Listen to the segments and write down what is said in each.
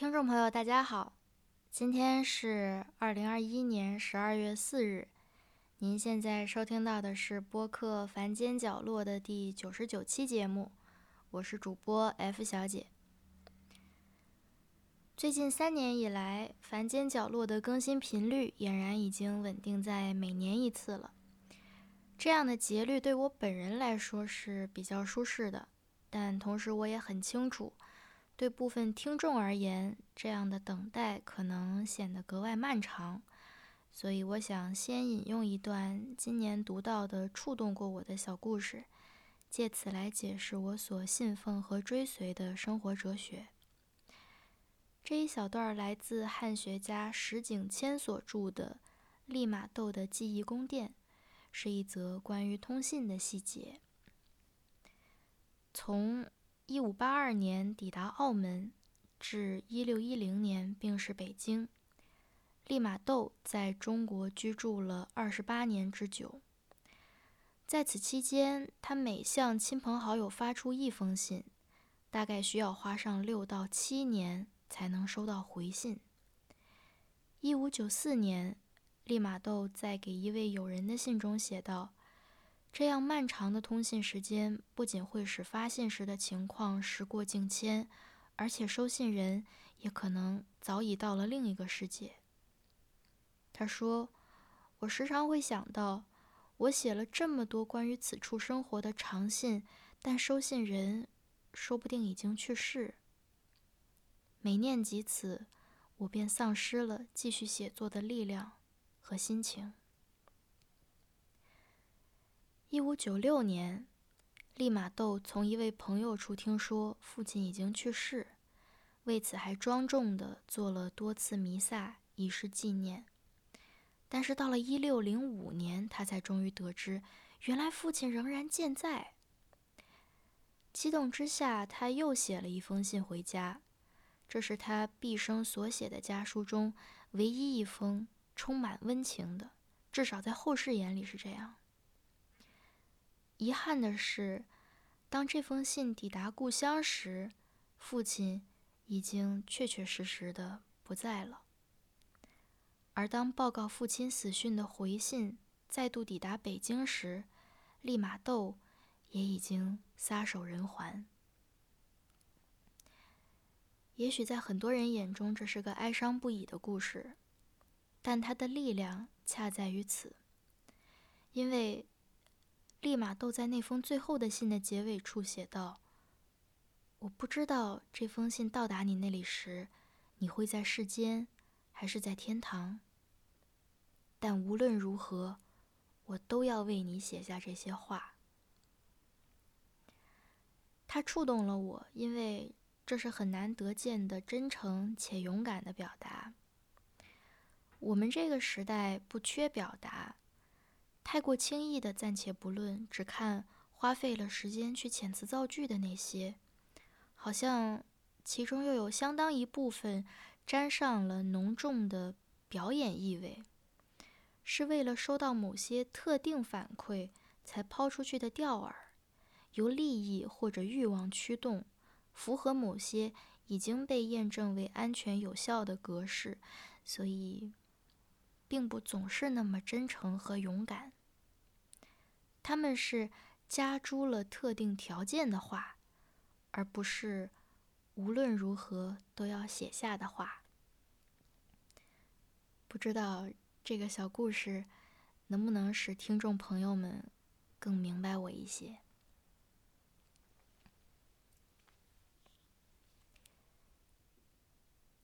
听众朋友，大家好，今天是二零二一年十二月四日。您现在收听到的是播客《凡间角落》的第九十九期节目，我是主播 F 小姐。最近三年以来，《凡间角落》的更新频率俨然已经稳定在每年一次了。这样的节律对我本人来说是比较舒适的，但同时我也很清楚，对部分听众而言，这样的等待可能显得格外漫长。所以，我想先引用一段今年读到的、触动过我的小故事，借此来解释我所信奉和追随的生活哲学。这一小段来自汉学家石井谦所著的《利玛窦的记忆宫殿》。是一则关于通信的细节。从1582年抵达澳门，至1610年病逝北京，利玛窦在中国居住了28年之久。在此期间，他每向亲朋好友发出一封信，大概需要花上六到七年才能收到回信。1594年。利玛窦在给一位友人的信中写道：“这样漫长的通信时间，不仅会使发信时的情况时过境迁，而且收信人也可能早已到了另一个世界。”他说：“我时常会想到，我写了这么多关于此处生活的长信，但收信人说不定已经去世。每念及此，我便丧失了继续写作的力量。”和心情。一五九六年，利玛窦从一位朋友处听说父亲已经去世，为此还庄重的做了多次弥撒以示纪念。但是到了一六零五年，他才终于得知，原来父亲仍然健在。激动之下，他又写了一封信回家，这是他毕生所写的家书中唯一一封。充满温情的，至少在后世眼里是这样。遗憾的是，当这封信抵达故乡时，父亲已经确确实实的不在了。而当报告父亲死讯的回信再度抵达北京时，利玛窦也已经撒手人寰。也许在很多人眼中，这是个哀伤不已的故事。但它的力量恰在于此，因为利马窦在那封最后的信的结尾处写道：“我不知道这封信到达你那里时，你会在世间还是在天堂。但无论如何，我都要为你写下这些话。”他触动了我，因为这是很难得见的真诚且勇敢的表达。我们这个时代不缺表达，太过轻易的暂且不论，只看花费了时间去遣词造句的那些，好像其中又有相当一部分沾上了浓重的表演意味，是为了收到某些特定反馈才抛出去的钓饵，由利益或者欲望驱动，符合某些已经被验证为安全有效的格式，所以。并不总是那么真诚和勇敢。他们是加诸了特定条件的话，而不是无论如何都要写下的话。不知道这个小故事能不能使听众朋友们更明白我一些。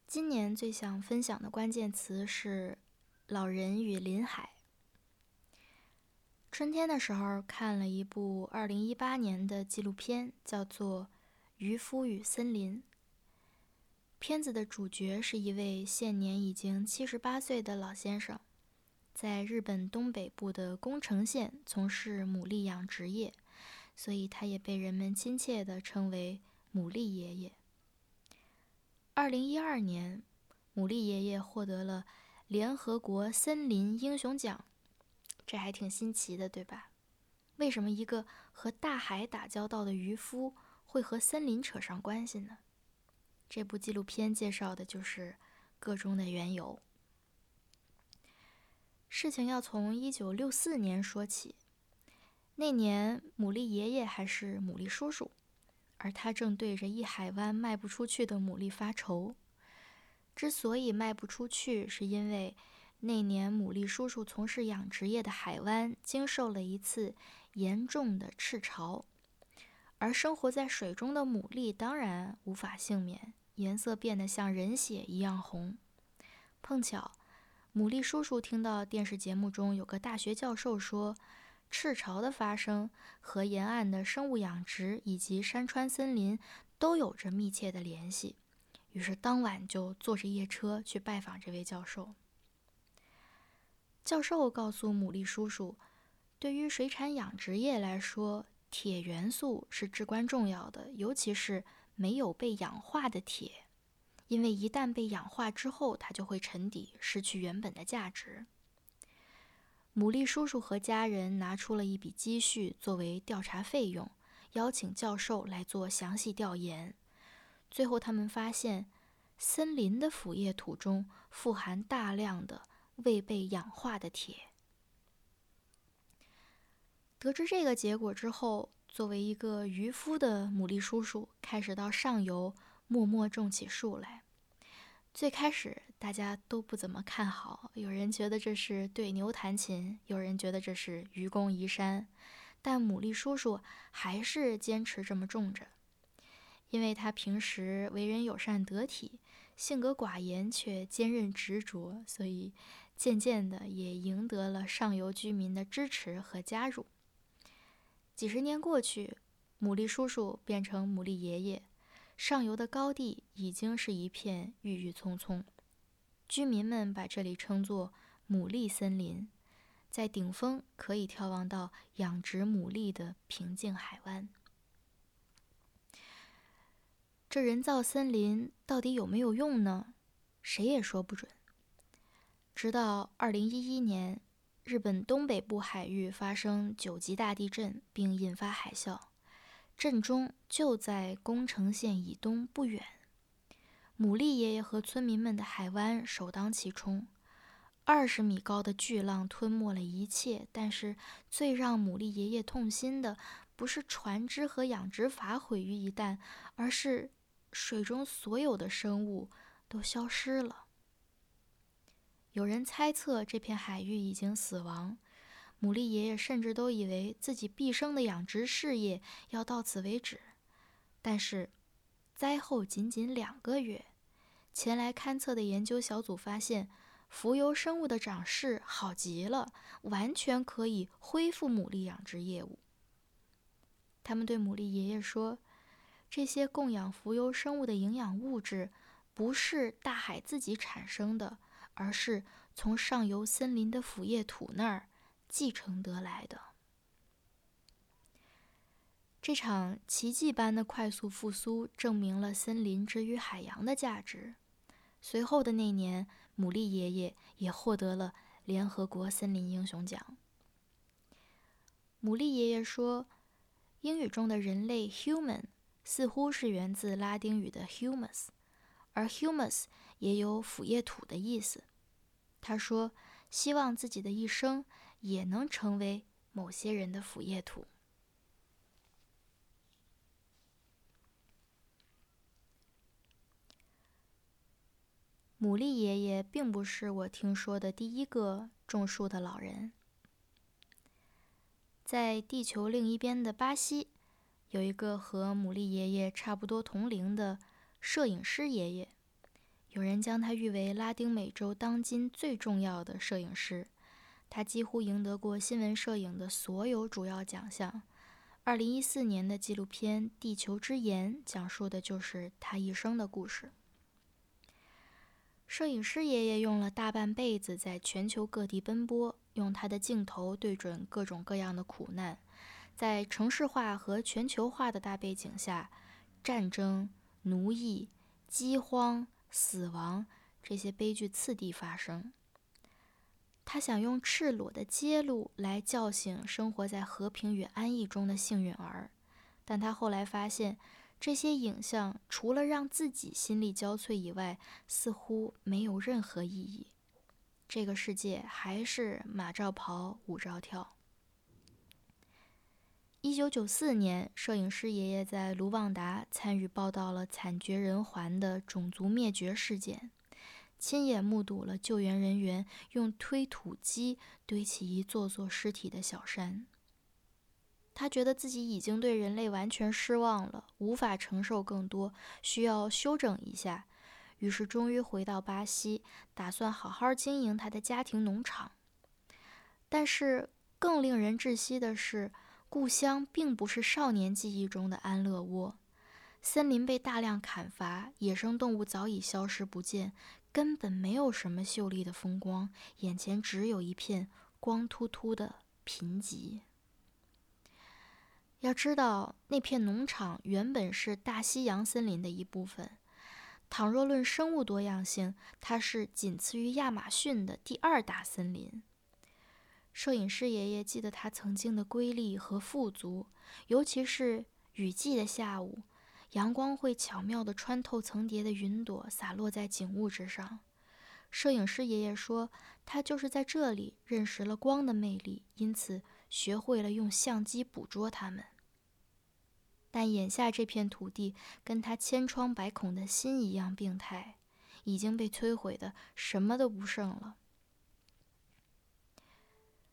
今年最想分享的关键词是。老人与林海。春天的时候看了一部二零一八年的纪录片，叫做《渔夫与森林》。片子的主角是一位现年已经七十八岁的老先生，在日本东北部的宫城县从事牡蛎养殖业，所以他也被人们亲切地称为“牡蛎爷爷”。二零一二年，牡蛎爷爷获得了。联合国森林英雄奖，这还挺新奇的，对吧？为什么一个和大海打交道的渔夫会和森林扯上关系呢？这部纪录片介绍的就是个中的缘由。事情要从一九六四年说起。那年，牡蛎爷爷还是牡蛎叔叔，而他正对着一海湾卖不出去的牡蛎发愁。之所以卖不出去，是因为那年牡蛎叔叔从事养殖业的海湾经受了一次严重的赤潮，而生活在水中的牡蛎当然无法幸免，颜色变得像人血一样红。碰巧，牡蛎叔叔听到电视节目中有个大学教授说。赤潮的发生和沿岸的生物养殖以及山川森林都有着密切的联系，于是当晚就坐着夜车去拜访这位教授。教授告诉牡蛎叔叔，对于水产养殖业来说，铁元素是至关重要的，尤其是没有被氧化的铁，因为一旦被氧化之后，它就会沉底，失去原本的价值。牡蛎叔叔和家人拿出了一笔积蓄作为调查费用，邀请教授来做详细调研。最后，他们发现森林的腐叶土中富含大量的未被氧化的铁。得知这个结果之后，作为一个渔夫的牡蛎叔叔开始到上游默默种起树来。最开始大家都不怎么看好，有人觉得这是对牛弹琴，有人觉得这是愚公移山，但牡蛎叔叔还是坚持这么种着，因为他平时为人友善得体，性格寡言却坚韧执着，所以渐渐的也赢得了上游居民的支持和加入。几十年过去，牡蛎叔叔变成牡蛎爷爷。上游的高地已经是一片郁郁葱葱，居民们把这里称作“牡蛎森林”。在顶峰可以眺望到养殖牡蛎的平静海湾。这人造森林到底有没有用呢？谁也说不准。直到2011年，日本东北部海域发生九级大地震，并引发海啸。震中就在宫城县以东不远，牡蛎爷爷和村民们的海湾首当其冲。二十米高的巨浪吞没了一切，但是最让牡蛎爷爷痛心的，不是船只和养殖法毁于一旦，而是水中所有的生物都消失了。有人猜测这片海域已经死亡。牡蛎爷爷甚至都以为自己毕生的养殖事业要到此为止，但是灾后仅仅两个月，前来勘测的研究小组发现，浮游生物的长势好极了，完全可以恢复牡蛎养殖业务。他们对牡蛎爷爷说：“这些供养浮游生物的营养物质，不是大海自己产生的，而是从上游森林的腐叶土那儿。”继承得来的这场奇迹般的快速复苏，证明了森林之于海洋的价值。随后的那年，牡蛎爷爷也获得了联合国森林英雄奖。牡蛎爷爷说：“英语中的人类 （human） 似乎是源自拉丁语的 humus，而 humus 也有腐叶土的意思。”他说：“希望自己的一生。”也能成为某些人的腐叶土。牡蛎爷爷并不是我听说的第一个种树的老人。在地球另一边的巴西，有一个和牡蛎爷爷差不多同龄的摄影师爷爷，有人将他誉为拉丁美洲当今最重要的摄影师。他几乎赢得过新闻摄影的所有主要奖项。二零一四年的纪录片《地球之眼》讲述的就是他一生的故事。摄影师爷爷用了大半辈子在全球各地奔波，用他的镜头对准各种各样的苦难。在城市化和全球化的大背景下，战争、奴役、饥荒、死亡这些悲剧次第发生。他想用赤裸的揭露来叫醒生活在和平与安逸中的幸运儿，但他后来发现，这些影像除了让自己心力交瘁以外，似乎没有任何意义。这个世界还是马照跑，舞照跳。一九九四年，摄影师爷爷在卢旺达参与报道了惨绝人寰的种族灭绝事件，亲眼目睹了救援人员用推土机堆起一座座尸体的小山。他觉得自己已经对人类完全失望了，无法承受更多，需要休整一下。于是，终于回到巴西，打算好好经营他的家庭农场。但是，更令人窒息的是，故乡并不是少年记忆中的安乐窝。森林被大量砍伐，野生动物早已消失不见，根本没有什么秀丽的风光，眼前只有一片光秃秃的贫瘠。要知道，那片农场原本是大西洋森林的一部分。倘若论生物多样性，它是仅次于亚马逊的第二大森林。摄影师爷爷记得他曾经的瑰丽和富足，尤其是雨季的下午，阳光会巧妙地穿透层叠的云朵，洒落在景物之上。摄影师爷爷说，他就是在这里认识了光的魅力，因此。学会了用相机捕捉它们，但眼下这片土地跟他千疮百孔的心一样病态，已经被摧毁的什么都不剩了。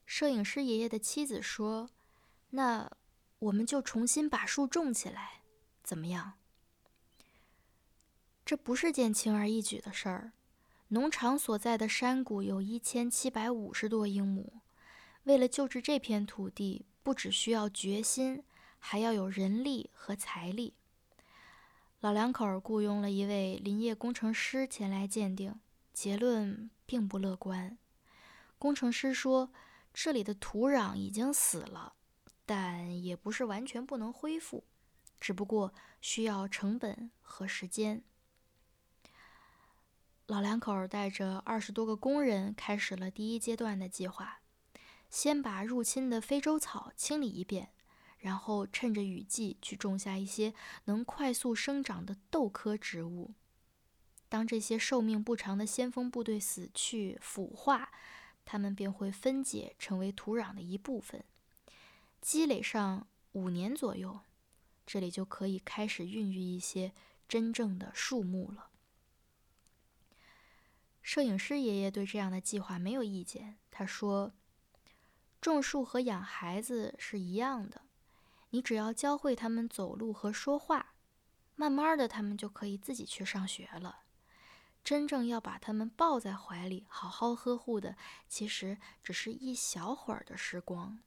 摄影师爷爷的妻子说：“那我们就重新把树种起来，怎么样？”这不是件轻而易举的事儿。农场所在的山谷有一千七百五十多英亩。为了救治这片土地，不只需要决心，还要有人力和财力。老两口雇佣了一位林业工程师前来鉴定，结论并不乐观。工程师说，这里的土壤已经死了，但也不是完全不能恢复，只不过需要成本和时间。老两口带着二十多个工人，开始了第一阶段的计划。先把入侵的非洲草清理一遍，然后趁着雨季去种下一些能快速生长的豆科植物。当这些寿命不长的先锋部队死去腐化，它们便会分解成为土壤的一部分。积累上五年左右，这里就可以开始孕育一些真正的树木了。摄影师爷爷对这样的计划没有意见，他说。种树和养孩子是一样的，你只要教会他们走路和说话，慢慢的他们就可以自己去上学了。真正要把他们抱在怀里，好好呵护的，其实只是一小会儿的时光。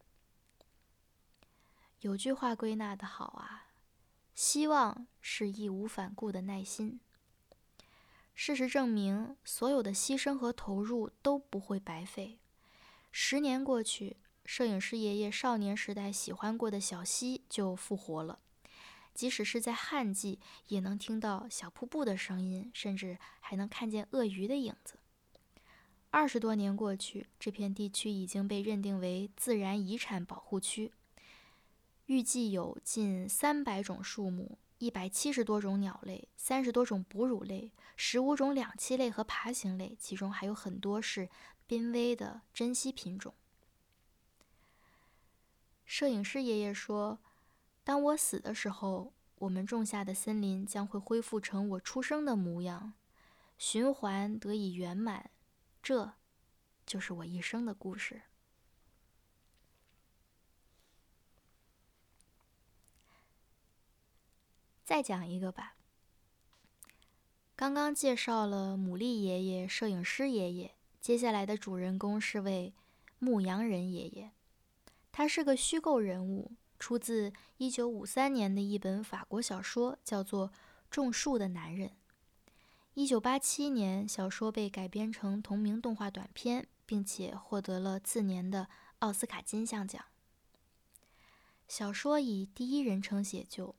有句话归纳的好啊，希望是义无反顾的耐心。事实证明，所有的牺牲和投入都不会白费。十年过去。摄影师爷爷少年时代喜欢过的小溪就复活了，即使是在旱季，也能听到小瀑布的声音，甚至还能看见鳄鱼的影子。二十多年过去，这片地区已经被认定为自然遗产保护区，预计有近三百种树木、一百七十多种鸟类、三十多种哺乳类、十五种两栖类和爬行类，其中还有很多是濒危的珍稀品种。摄影师爷爷说：“当我死的时候，我们种下的森林将会恢复成我出生的模样，循环得以圆满。这，就是我一生的故事。”再讲一个吧。刚刚介绍了牡蛎爷爷、摄影师爷爷，接下来的主人公是位牧羊人爷爷。他是个虚构人物，出自1953年的一本法国小说，叫做《种树的男人》。1987年，小说被改编成同名动画短片，并且获得了次年的奥斯卡金像奖。小说以第一人称写就，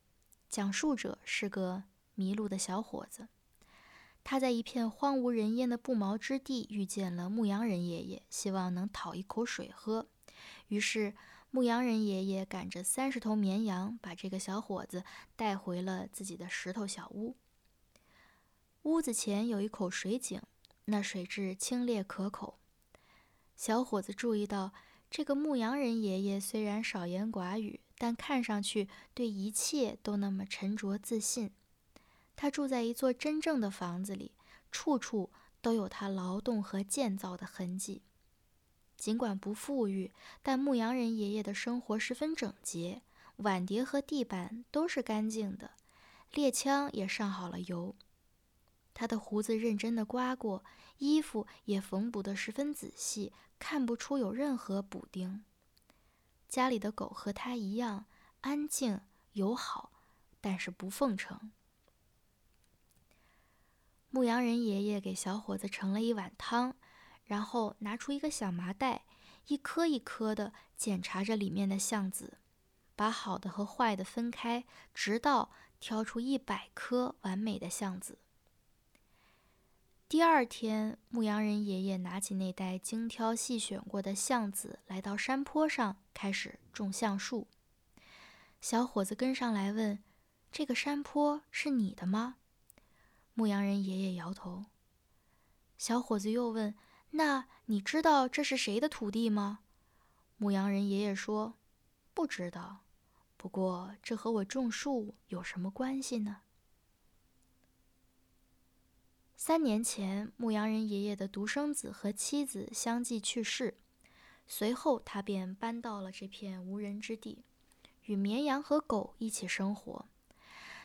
讲述者是个迷路的小伙子，他在一片荒无人烟的不毛之地遇见了牧羊人爷爷，希望能讨一口水喝。于是，牧羊人爷爷赶着三十头绵羊，把这个小伙子带回了自己的石头小屋。屋子前有一口水井，那水质清冽可口。小伙子注意到，这个牧羊人爷爷虽然少言寡语，但看上去对一切都那么沉着自信。他住在一座真正的房子里，处处都有他劳动和建造的痕迹。尽管不富裕，但牧羊人爷爷的生活十分整洁，碗碟和地板都是干净的，猎枪也上好了油。他的胡子认真的刮过，衣服也缝补的十分仔细。看不出有任何补丁。家里的狗和他一样安静友好，但是不奉承。牧羊人爷爷给小伙子盛了一碗汤，然后拿出一个小麻袋，一颗一颗的检查着里面的橡子，把好的和坏的分开，直到挑出一百颗完美的橡子。第二天，牧羊人爷爷拿起那袋精挑细选过的橡子，来到山坡上开始种橡树。小伙子跟上来问：“这个山坡是你的吗？”牧羊人爷爷摇头。小伙子又问：“那你知道这是谁的土地吗？”牧羊人爷爷说：“不知道，不过这和我种树有什么关系呢？”三年前，牧羊人爷爷的独生子和妻子相继去世，随后他便搬到了这片无人之地，与绵羊和狗一起生活。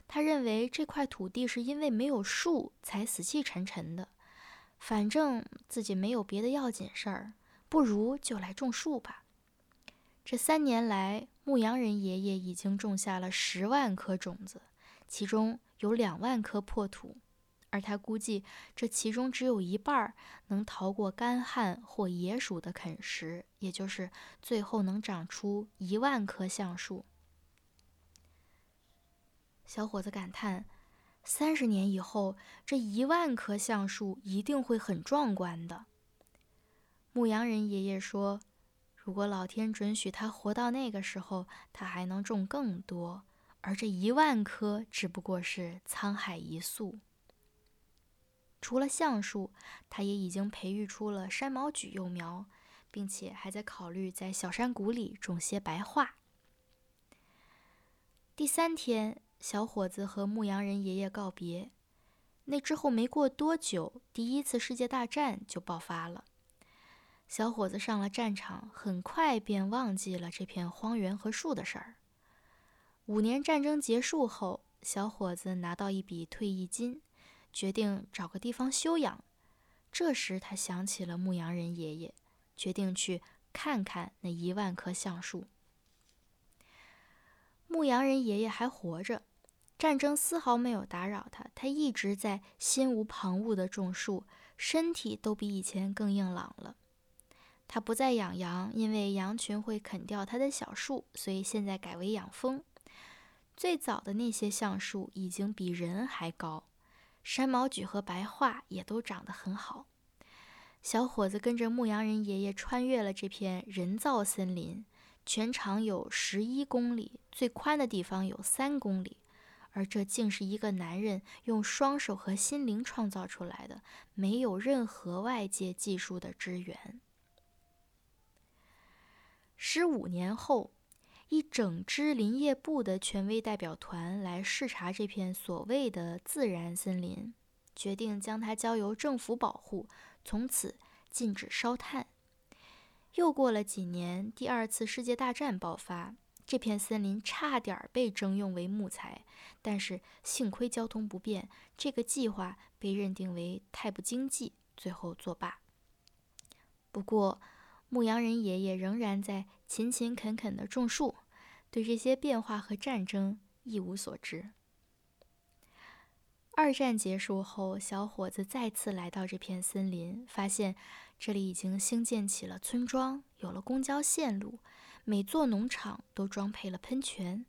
他认为这块土地是因为没有树才死气沉沉的，反正自己没有别的要紧事儿，不如就来种树吧。这三年来，牧羊人爷爷已经种下了十万颗种子，其中有两万颗破土。而他估计，这其中只有一半能逃过干旱或野鼠的啃食，也就是最后能长出一万棵橡树。小伙子感叹：“三十年以后，这一万棵橡树一定会很壮观的。”牧羊人爷爷说：“如果老天准许他活到那个时候，他还能种更多，而这一万棵只不过是沧海一粟。”除了橡树，他也已经培育出了山毛榉幼苗，并且还在考虑在小山谷里种些白桦。第三天，小伙子和牧羊人爷爷告别。那之后没过多久，第一次世界大战就爆发了。小伙子上了战场，很快便忘记了这片荒原和树的事儿。五年战争结束后，小伙子拿到一笔退役金。决定找个地方休养。这时，他想起了牧羊人爷爷，决定去看看那一万棵橡树。牧羊人爷爷还活着，战争丝毫没有打扰他，他一直在心无旁骛地种树，身体都比以前更硬朗了。他不再养羊，因为羊群会啃掉他的小树，所以现在改为养蜂。最早的那些橡树已经比人还高。山毛榉和白桦也都长得很好。小伙子跟着牧羊人爷爷穿越了这片人造森林，全长有十一公里，最宽的地方有三公里。而这竟是一个男人用双手和心灵创造出来的，没有任何外界技术的支援。十五年后。一整支林业部的权威代表团来视察这片所谓的自然森林，决定将它交由政府保护，从此禁止烧炭。又过了几年，第二次世界大战爆发，这片森林差点被征用为木材，但是幸亏交通不便，这个计划被认定为太不经济，最后作罢。不过，牧羊人爷爷仍然在勤勤恳恳地种树。对这些变化和战争一无所知。二战结束后，小伙子再次来到这片森林，发现这里已经兴建起了村庄，有了公交线路，每座农场都装配了喷泉。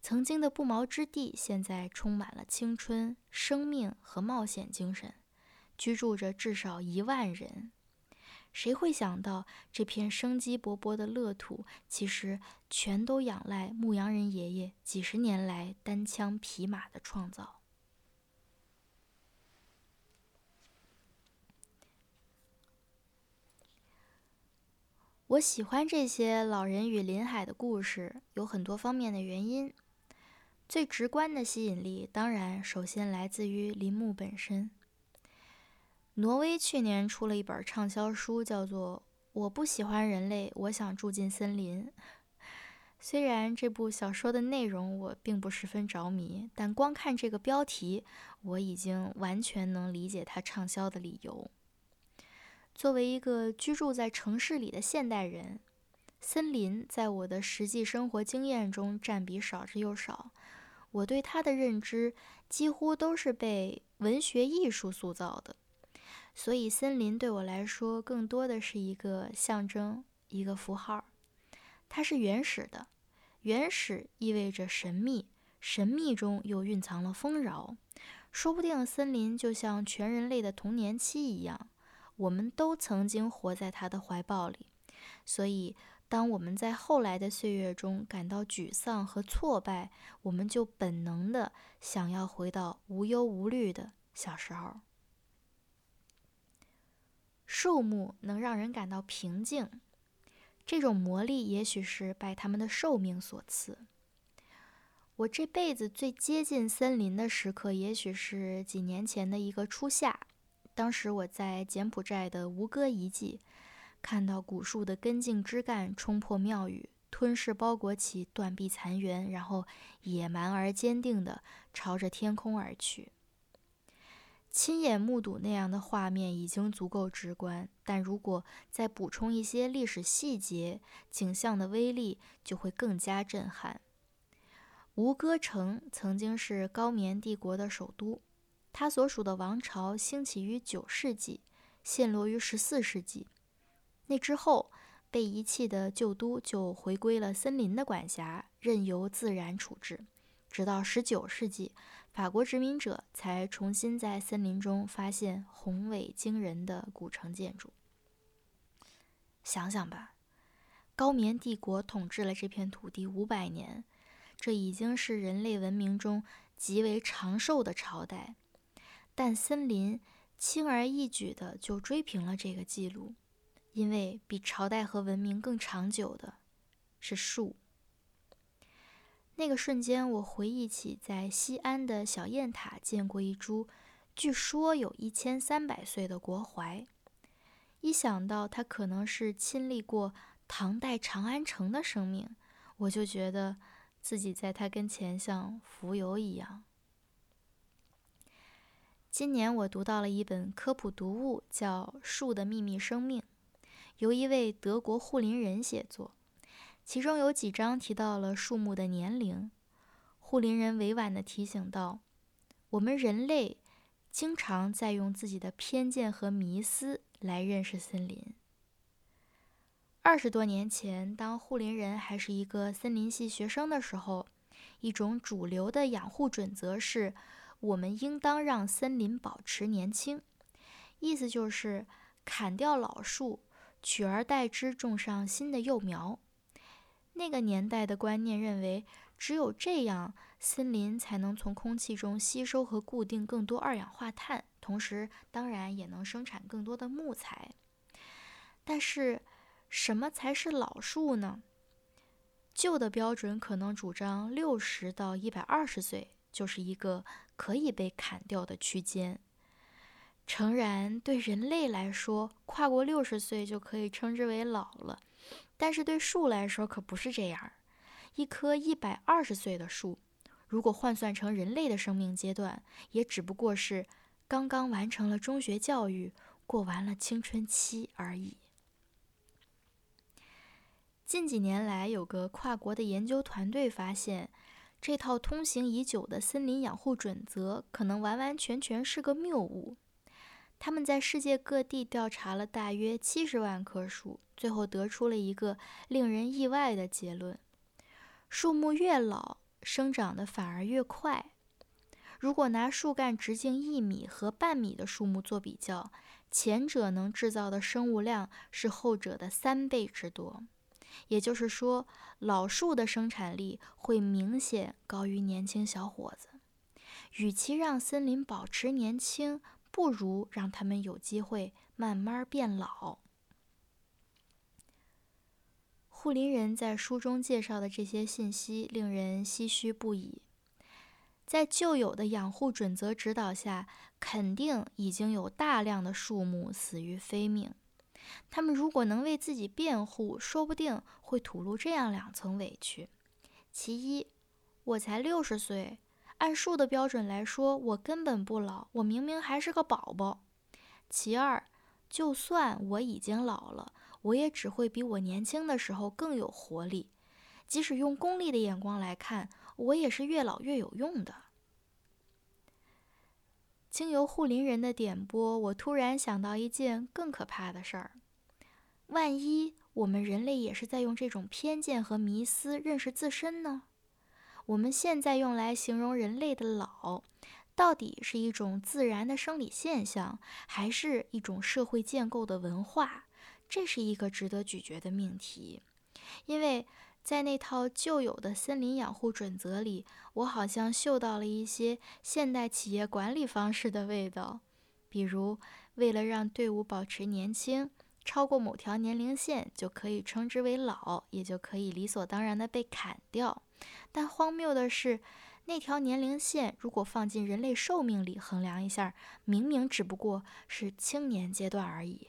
曾经的不毛之地，现在充满了青春、生命和冒险精神，居住着至少一万人。谁会想到这片生机勃勃的乐土，其实全都仰赖牧羊人爷爷几十年来单枪匹马的创造？我喜欢这些老人与林海的故事，有很多方面的原因。最直观的吸引力，当然首先来自于林木本身。挪威去年出了一本畅销书，叫做《我不喜欢人类，我想住进森林》。虽然这部小说的内容我并不十分着迷，但光看这个标题，我已经完全能理解它畅销的理由。作为一个居住在城市里的现代人，森林在我的实际生活经验中占比少之又少。我对它的认知几乎都是被文学艺术塑造的，所以森林对我来说更多的是一个象征，一个符号。它是原始的，原始意味着神秘，神秘中又蕴藏了丰饶。说不定森林就像全人类的童年期一样。我们都曾经活在他的怀抱里，所以当我们在后来的岁月中感到沮丧和挫败，我们就本能的想要回到无忧无虑的小时候。树木能让人感到平静，这种魔力也许是拜他们的寿命所赐。我这辈子最接近森林的时刻，也许是几年前的一个初夏。当时我在柬埔寨的吴哥遗迹，看到古树的根茎枝干冲破庙宇，吞噬包裹起断壁残垣，然后野蛮而坚定地朝着天空而去。亲眼目睹那样的画面已经足够直观，但如果再补充一些历史细节，景象的威力就会更加震撼。吴哥城曾经是高棉帝国的首都。他所属的王朝兴起于九世纪，陷落于十四世纪。那之后，被遗弃的旧都就回归了森林的管辖，任由自然处置。直到十九世纪，法国殖民者才重新在森林中发现宏伟惊人的古城建筑。想想吧，高棉帝国统治了这片土地五百年，这已经是人类文明中极为长寿的朝代。但森林轻而易举地就追平了这个记录，因为比朝代和文明更长久的是树。那个瞬间，我回忆起在西安的小雁塔见过一株，据说有一千三百岁的国槐。一想到它可能是亲历过唐代长安城的生命，我就觉得自己在它跟前像浮游一样。今年我读到了一本科普读物，叫《树的秘密生命》，由一位德国护林人写作。其中有几章提到了树木的年龄。护林人委婉地提醒道：“我们人类经常在用自己的偏见和迷思来认识森林。”二十多年前，当护林人还是一个森林系学生的时候，一种主流的养护准则是。我们应当让森林保持年轻，意思就是砍掉老树，取而代之种上新的幼苗。那个年代的观念认为，只有这样，森林才能从空气中吸收和固定更多二氧化碳，同时当然也能生产更多的木材。但是，什么才是老树呢？旧的标准可能主张六十到一百二十岁就是一个。可以被砍掉的区间。诚然，对人类来说，跨过六十岁就可以称之为老了，但是对树来说可不是这样。一棵一百二十岁的树，如果换算成人类的生命阶段，也只不过是刚刚完成了中学教育，过完了青春期而已。近几年来，有个跨国的研究团队发现。这套通行已久的森林养护准则可能完完全全是个谬误。他们在世界各地调查了大约七十万棵树，最后得出了一个令人意外的结论：树木越老，生长的反而越快。如果拿树干直径一米和半米的树木做比较，前者能制造的生物量是后者的三倍之多。也就是说，老树的生产力会明显高于年轻小伙子。与其让森林保持年轻，不如让他们有机会慢慢变老。护林人在书中介绍的这些信息令人唏嘘不已。在旧有的养护准则指导下，肯定已经有大量的树木死于非命。他们如果能为自己辩护，说不定会吐露这样两层委屈：其一，我才六十岁，按树的标准来说，我根本不老，我明明还是个宝宝；其二，就算我已经老了，我也只会比我年轻的时候更有活力。即使用功利的眼光来看，我也是越老越有用的。经由护林人的点拨，我突然想到一件更可怕的事儿：万一我们人类也是在用这种偏见和迷思认识自身呢？我们现在用来形容人类的老，到底是一种自然的生理现象，还是一种社会建构的文化？这是一个值得咀嚼的命题，因为。在那套旧有的森林养护准则里，我好像嗅到了一些现代企业管理方式的味道。比如，为了让队伍保持年轻，超过某条年龄线就可以称之为老，也就可以理所当然的被砍掉。但荒谬的是，那条年龄线如果放进人类寿命里衡量一下，明明只不过是青年阶段而已。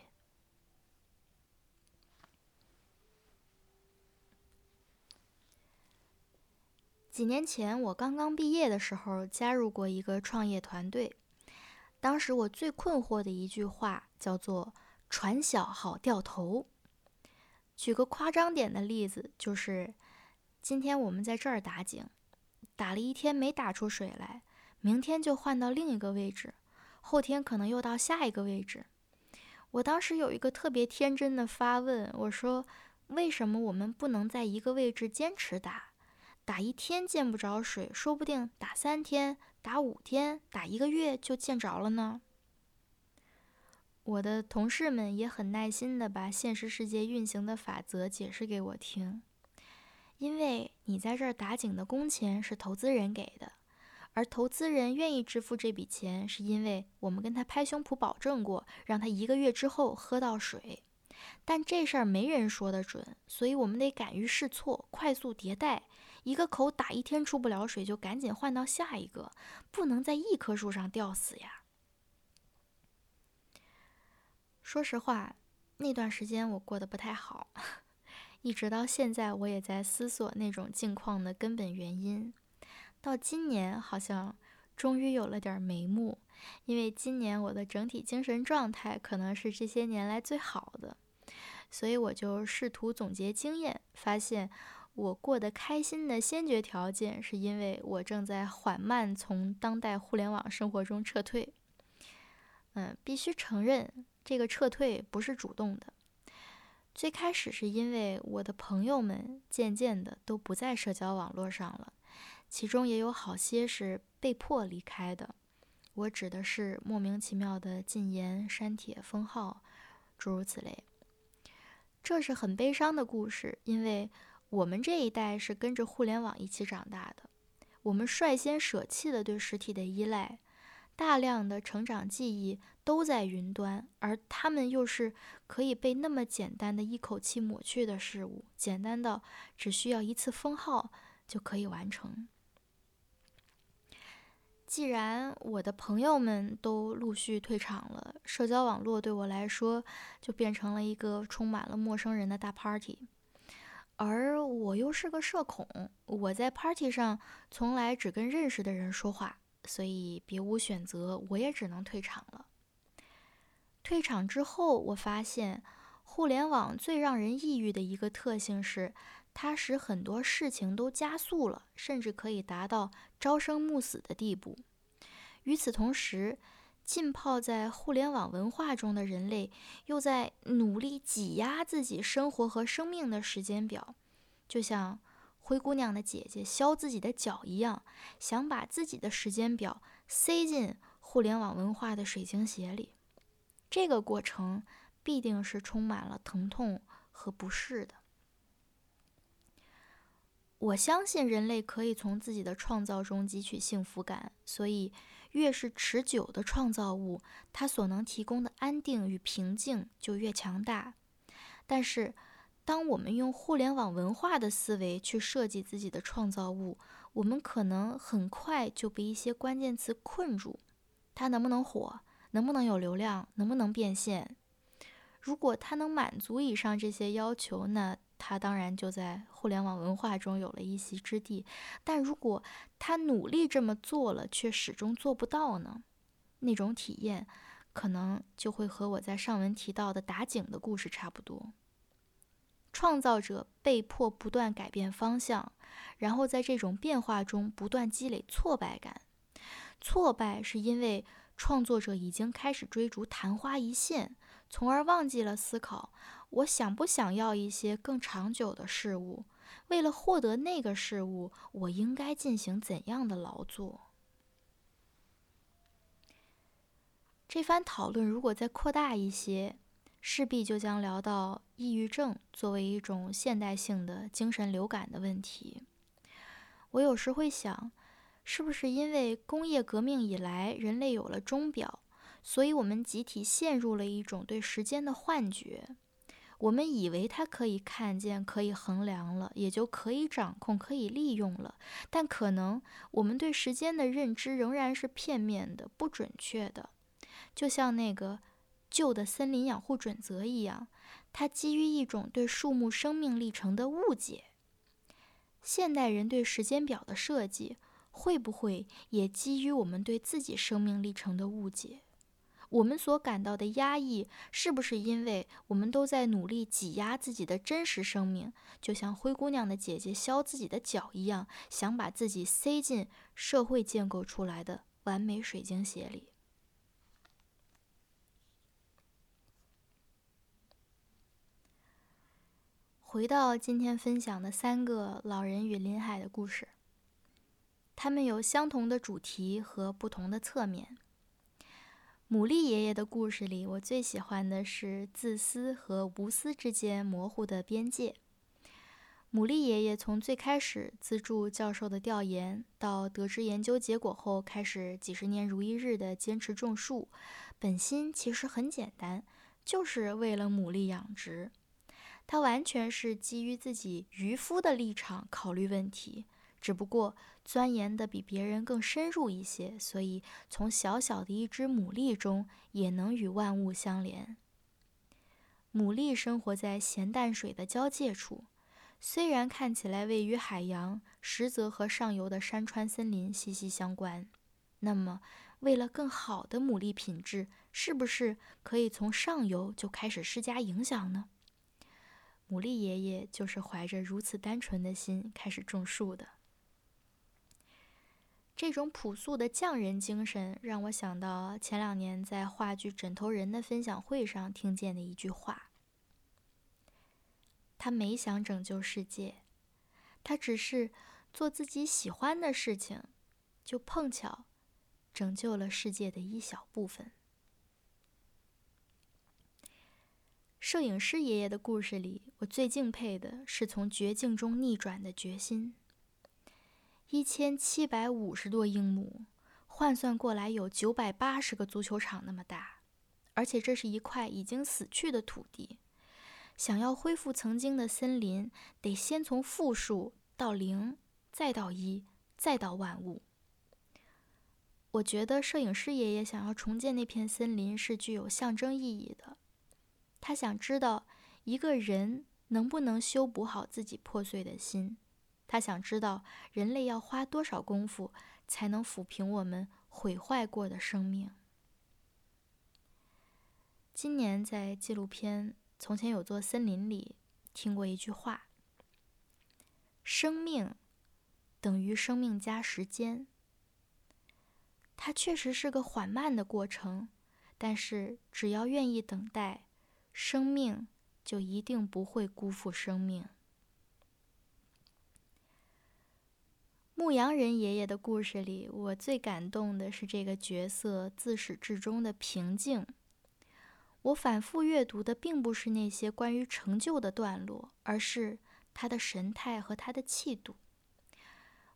几年前，我刚刚毕业的时候，加入过一个创业团队。当时我最困惑的一句话叫做“船小好掉头”。举个夸张点的例子，就是今天我们在这儿打井，打了一天没打出水来，明天就换到另一个位置，后天可能又到下一个位置。我当时有一个特别天真的发问，我说：“为什么我们不能在一个位置坚持打？”打一天见不着水，说不定打三天、打五天、打一个月就见着了呢。我的同事们也很耐心地把现实世界运行的法则解释给我听。因为你在这儿打井的工钱是投资人给的，而投资人愿意支付这笔钱，是因为我们跟他拍胸脯保证过，让他一个月之后喝到水。但这事儿没人说得准，所以我们得敢于试错，快速迭代。一个口打一天出不了水，就赶紧换到下一个，不能在一棵树上吊死呀。说实话，那段时间我过得不太好，一直到现在，我也在思索那种境况的根本原因。到今年，好像终于有了点眉目，因为今年我的整体精神状态可能是这些年来最好的，所以我就试图总结经验，发现。我过得开心的先决条件，是因为我正在缓慢从当代互联网生活中撤退。嗯，必须承认，这个撤退不是主动的。最开始是因为我的朋友们渐渐的都不在社交网络上了，其中也有好些是被迫离开的。我指的是莫名其妙的禁言、删帖、封号，诸如此类。这是很悲伤的故事，因为。我们这一代是跟着互联网一起长大的，我们率先舍弃了对实体的依赖，大量的成长记忆都在云端，而他们又是可以被那么简单的一口气抹去的事物，简单到只需要一次封号就可以完成。既然我的朋友们都陆续退场了，社交网络对我来说就变成了一个充满了陌生人的大 party。而我又是个社恐，我在 party 上从来只跟认识的人说话，所以别无选择，我也只能退场了。退场之后，我发现互联网最让人抑郁的一个特性是，它使很多事情都加速了，甚至可以达到朝生暮死的地步。与此同时，浸泡在互联网文化中的人类，又在努力挤压自己生活和生命的时间表，就像灰姑娘的姐姐削自己的脚一样，想把自己的时间表塞进互联网文化的水晶鞋里。这个过程必定是充满了疼痛和不适的。我相信人类可以从自己的创造中汲取幸福感，所以越是持久的创造物，它所能提供的安定与平静就越强大。但是，当我们用互联网文化的思维去设计自己的创造物，我们可能很快就被一些关键词困住：它能不能火？能不能有流量？能不能变现？如果它能满足以上这些要求，那……他当然就在互联网文化中有了一席之地，但如果他努力这么做了，却始终做不到呢？那种体验，可能就会和我在上文提到的打井的故事差不多。创造者被迫不断改变方向，然后在这种变化中不断积累挫败感。挫败是因为创作者已经开始追逐昙花一现，从而忘记了思考。我想不想要一些更长久的事物？为了获得那个事物，我应该进行怎样的劳作？这番讨论如果再扩大一些，势必就将聊到抑郁症作为一种现代性的精神流感的问题。我有时会想，是不是因为工业革命以来，人类有了钟表，所以我们集体陷入了一种对时间的幻觉？我们以为它可以看见、可以衡量了，也就可以掌控、可以利用了。但可能我们对时间的认知仍然是片面的、不准确的。就像那个旧的森林养护准则一样，它基于一种对树木生命历程的误解。现代人对时间表的设计，会不会也基于我们对自己生命历程的误解？我们所感到的压抑，是不是因为我们都在努力挤压自己的真实生命，就像灰姑娘的姐姐削自己的脚一样，想把自己塞进社会建构出来的完美水晶鞋里？回到今天分享的三个老人与林海的故事，他们有相同的主题和不同的侧面。牡蛎爷爷的故事里，我最喜欢的是自私和无私之间模糊的边界。牡蛎爷爷从最开始资助教授的调研，到得知研究结果后开始几十年如一日的坚持种树，本心其实很简单，就是为了牡蛎养殖。他完全是基于自己渔夫的立场考虑问题。只不过钻研的比别人更深入一些，所以从小小的一只牡蛎中也能与万物相连。牡蛎生活在咸淡水的交界处，虽然看起来位于海洋，实则和上游的山川森林息息相关。那么，为了更好的牡蛎品质，是不是可以从上游就开始施加影响呢？牡蛎爷爷就是怀着如此单纯的心开始种树的。这种朴素的匠人精神，让我想到前两年在话剧《枕头人》的分享会上听见的一句话：“他没想拯救世界，他只是做自己喜欢的事情，就碰巧拯救了世界的一小部分。”摄影师爷爷的故事里，我最敬佩的是从绝境中逆转的决心。一千七百五十多英亩，换算过来有九百八十个足球场那么大，而且这是一块已经死去的土地。想要恢复曾经的森林，得先从负数到零，再到一，再到万物。我觉得摄影师爷爷想要重建那片森林是具有象征意义的。他想知道一个人能不能修补好自己破碎的心。他想知道人类要花多少功夫才能抚平我们毁坏过的生命。今年在纪录片《从前有座森林》里听过一句话：“生命等于生命加时间。”它确实是个缓慢的过程，但是只要愿意等待，生命就一定不会辜负生命。牧羊人爷爷的故事里，我最感动的是这个角色自始至终的平静。我反复阅读的并不是那些关于成就的段落，而是他的神态和他的气度。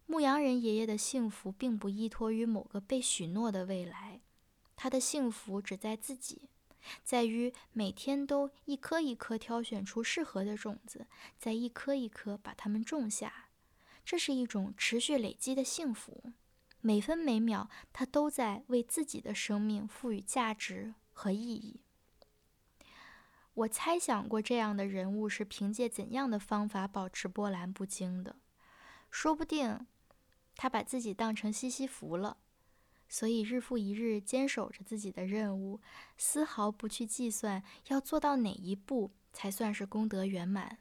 牧羊人爷爷的幸福并不依托于某个被许诺的未来，他的幸福只在自己，在于每天都一颗一颗挑选出适合的种子，再一颗一颗把它们种下。这是一种持续累积的幸福，每分每秒他都在为自己的生命赋予价值和意义。我猜想过，这样的人物是凭借怎样的方法保持波澜不惊的？说不定，他把自己当成西西弗了，所以日复一日坚守着自己的任务，丝毫不去计算要做到哪一步才算是功德圆满。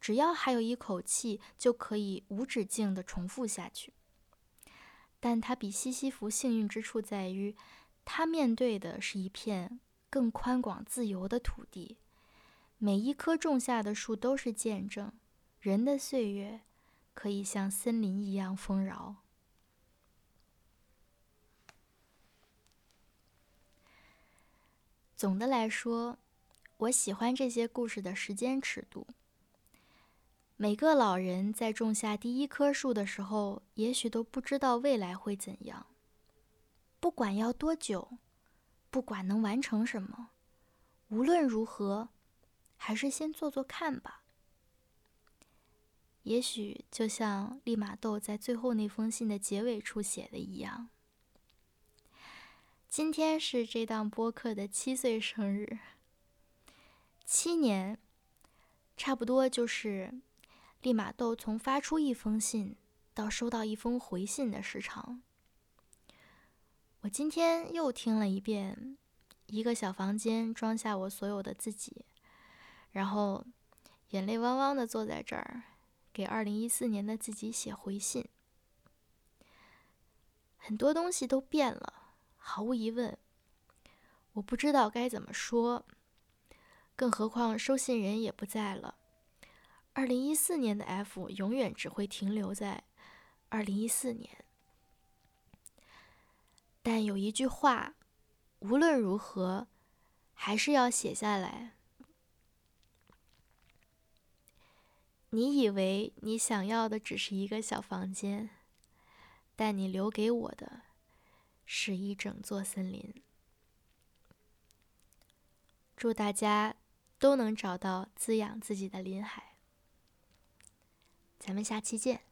只要还有一口气，就可以无止境地重复下去。但他比西西弗幸运之处在于，他面对的是一片。更宽广、自由的土地，每一棵种下的树都是见证，人的岁月可以像森林一样丰饶。总的来说，我喜欢这些故事的时间尺度。每个老人在种下第一棵树的时候，也许都不知道未来会怎样。不管要多久。不管能完成什么，无论如何，还是先做做看吧。也许就像利玛窦在最后那封信的结尾处写的一样：“今天是这档播客的七岁生日。七年，差不多就是利玛窦从发出一封信到收到一封回信的时长。”我今天又听了一遍，一个小房间装下我所有的自己，然后眼泪汪汪的坐在这儿，给二零一四年的自己写回信。很多东西都变了，毫无疑问，我不知道该怎么说，更何况收信人也不在了。二零一四年的 F 永远只会停留在二零一四年。但有一句话，无论如何，还是要写下来。你以为你想要的只是一个小房间，但你留给我的，是一整座森林。祝大家都能找到滋养自己的林海。咱们下期见。